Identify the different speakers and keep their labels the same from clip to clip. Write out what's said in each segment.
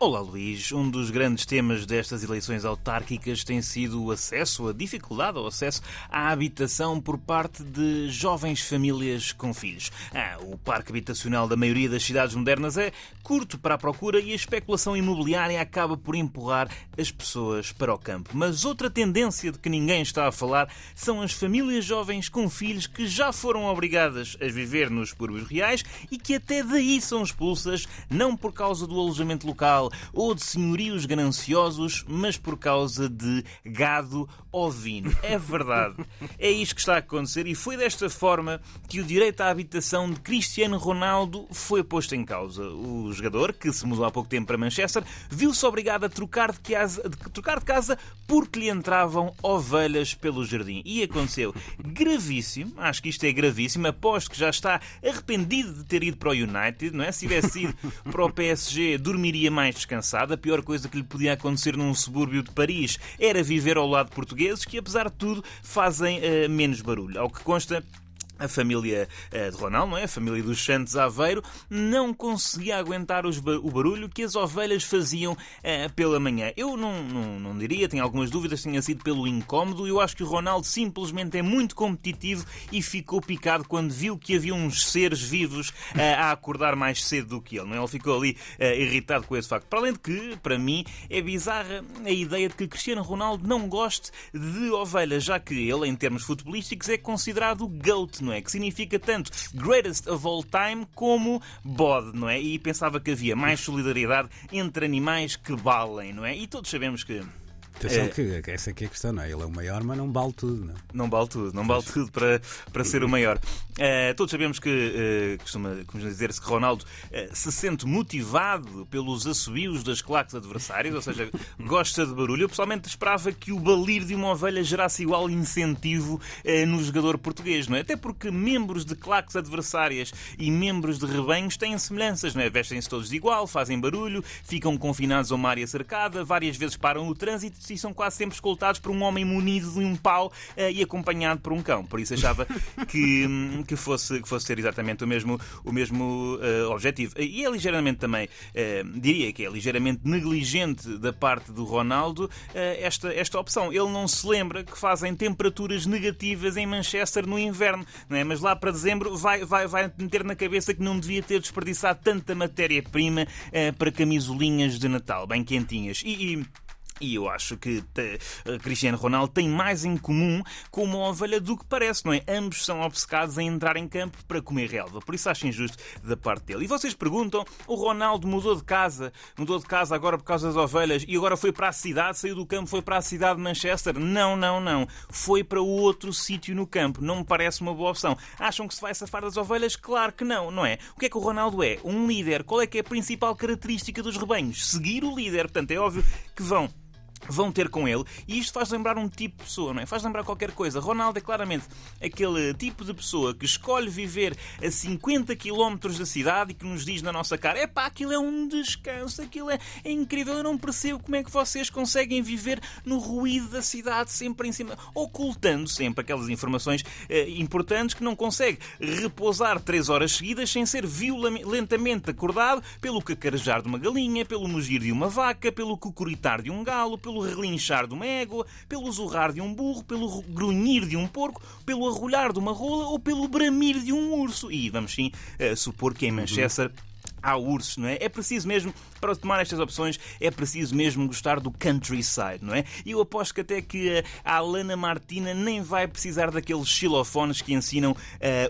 Speaker 1: Olá Luís, um dos grandes temas destas eleições autárquicas tem sido o acesso, a dificuldade ao acesso à habitação por parte de jovens famílias com filhos. Ah, o parque habitacional da maioria das cidades modernas é curto para a procura e a especulação imobiliária acaba por empurrar as pessoas para o campo. Mas outra tendência de que ninguém está a falar são as famílias jovens com filhos que já foram obrigadas a viver nos subúrbios reais e que até daí são expulsas, não por causa do alojamento local ou de senhorios gananciosos, mas por causa de gado ovino. É verdade. É isto que está a acontecer e foi desta forma que o direito à habitação de Cristiano Ronaldo foi posto em causa. O jogador, que se mudou há pouco tempo para Manchester, viu-se obrigado a trocar de, casa, de trocar de casa porque lhe entravam ovelhas pelo jardim. E aconteceu gravíssimo, acho que isto é gravíssimo, aposto que já está arrependido de ter ido para o United, não é? Se tivesse ido para o PSG, dormiria mais descansado. A pior coisa que lhe podia acontecer num subúrbio de Paris era viver ao lado de portugueses que, apesar de tudo, fazem uh, menos barulho. Ao que consta, a família eh, de Ronaldo, não é? a família dos Santos Aveiro, não conseguia aguentar o barulho que as ovelhas faziam eh, pela manhã. Eu não, não, não diria, tenho algumas dúvidas, tinha sido pelo incómodo. Eu acho que o Ronaldo simplesmente é muito competitivo e ficou picado quando viu que havia uns seres vivos eh, a acordar mais cedo do que ele. Não é? Ele ficou ali irritado com esse facto. Para além de que, para mim, é bizarra a ideia de que Cristiano Ronaldo não goste de ovelhas, já que ele, em termos futebolísticos, é considerado GOAT não é? Que significa tanto greatest of all time como bode, não é? E pensava que havia mais solidariedade entre animais que valem, não é? E todos sabemos que
Speaker 2: Atenção é... que essa aqui é a questão, não é? Ele é o maior, mas não vale tudo, não é?
Speaker 1: Não vale tudo, não vale tudo para, para ser o maior. Uh, todos sabemos que, uh, costuma, costuma dizer-se que Ronaldo uh, se sente motivado pelos assobios das claques adversárias, ou seja, gosta de barulho. Eu pessoalmente esperava que o balir de uma ovelha gerasse igual incentivo no jogador português, não é? Até porque membros de claques adversárias e membros de rebanhos têm semelhanças, não é? Vestem-se todos de igual, fazem barulho, ficam confinados a uma área cercada, várias vezes param o trânsito e são quase sempre escoltados por um homem munido de um pau uh, e acompanhado por um cão. Por isso achava que, hum, que, fosse, que fosse ter exatamente o mesmo, o mesmo uh, objetivo. E é ligeiramente também, uh, diria que é ligeiramente negligente da parte do Ronaldo esta, esta opção. Ele não se lembra que fazem temperaturas negativas em Manchester no inverno, não é? mas lá para dezembro vai, vai, vai meter na cabeça que não devia ter desperdiçado tanta matéria-prima para camisolinhas de Natal, bem quentinhas. E, e e eu acho que uh, Cristiano Ronaldo tem mais em comum com uma ovelha do que parece, não é? Ambos são obcecados em entrar em campo para comer relva. Por isso acho injusto da parte dele. E vocês perguntam: o Ronaldo mudou de casa, mudou de casa agora por causa das ovelhas e agora foi para a cidade, saiu do campo, foi para a cidade de Manchester? Não, não, não. Foi para outro sítio no campo. Não me parece uma boa opção. Acham que se vai safar das ovelhas? Claro que não, não é? O que é que o Ronaldo é? Um líder. Qual é que é a principal característica dos rebanhos? Seguir o líder. Portanto, é óbvio que vão vão ter com ele e isto faz lembrar um tipo de pessoa, não é? Faz lembrar qualquer coisa. Ronaldo é claramente aquele tipo de pessoa que escolhe viver a 50 km da cidade e que nos diz na nossa cara: é pá, aquilo é um descanso, aquilo é, é, incrível, eu não percebo como é que vocês conseguem viver no ruído da cidade, sempre em cima, ocultando sempre aquelas informações eh, importantes que não consegue repousar 3 horas seguidas sem ser violentamente acordado pelo cacarejar de uma galinha, pelo mugir de uma vaca, pelo cucuritar de um galo, pelo pelo relinchar de uma égua, pelo zurrar de um burro, pelo grunhir de um porco, pelo arrulhar de uma rola ou pelo bramir de um urso. E vamos sim uh, supor que em Manchester há ursos, não é? É preciso mesmo, para tomar estas opções, é preciso mesmo gostar do countryside, não é? E eu aposto que até que a Alana Martina nem vai precisar daqueles xilofones que ensinam uh,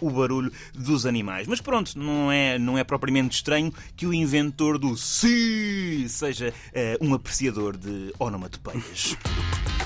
Speaker 1: o barulho dos animais. Mas pronto, não é, não é propriamente estranho que o inventor do si seja uh, um apreciador de onomatopeias.